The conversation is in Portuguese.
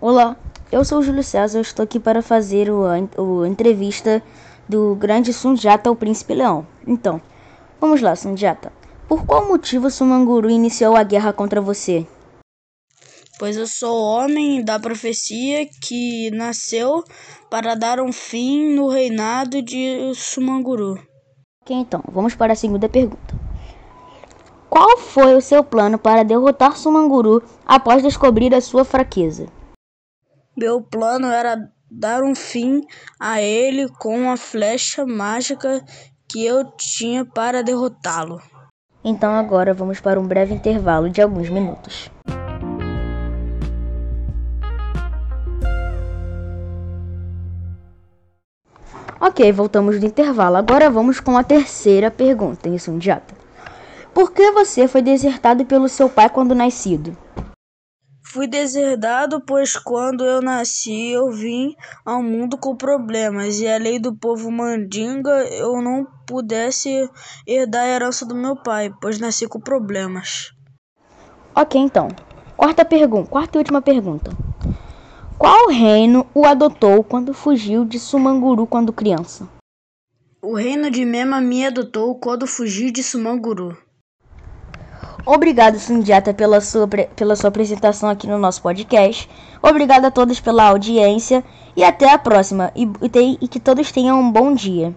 Olá, eu sou o Júlio César, estou aqui para fazer o, o entrevista do grande Sundiata ao Príncipe Leão. Então, vamos lá, Sundiata. Por qual motivo Sumanguru iniciou a guerra contra você? Pois eu sou homem da profecia que nasceu para dar um fim no reinado de Sumanguru. Ok, então, vamos para a segunda pergunta. Qual foi o seu plano para derrotar Sumanguru após descobrir a sua fraqueza? Meu plano era dar um fim a ele com a flecha mágica que eu tinha para derrotá-lo. Então agora vamos para um breve intervalo de alguns minutos. Ok, voltamos do intervalo. Agora vamos com a terceira pergunta, em Sundiata. Por que você foi desertado pelo seu pai quando nascido? Fui deserdado, pois quando eu nasci eu vim ao mundo com problemas, e a lei do povo mandinga eu não pudesse herdar a herança do meu pai, pois nasci com problemas. Ok, então. Quarta pergunta, quarta e última pergunta. Qual reino o adotou quando fugiu de Sumanguru quando criança? O reino de Mema me adotou quando fugi de Sumanguru. Obrigado, Sundiata, pela sua, pela sua apresentação aqui no nosso podcast. Obrigado a todos pela audiência e até a próxima. E, e, e que todos tenham um bom dia.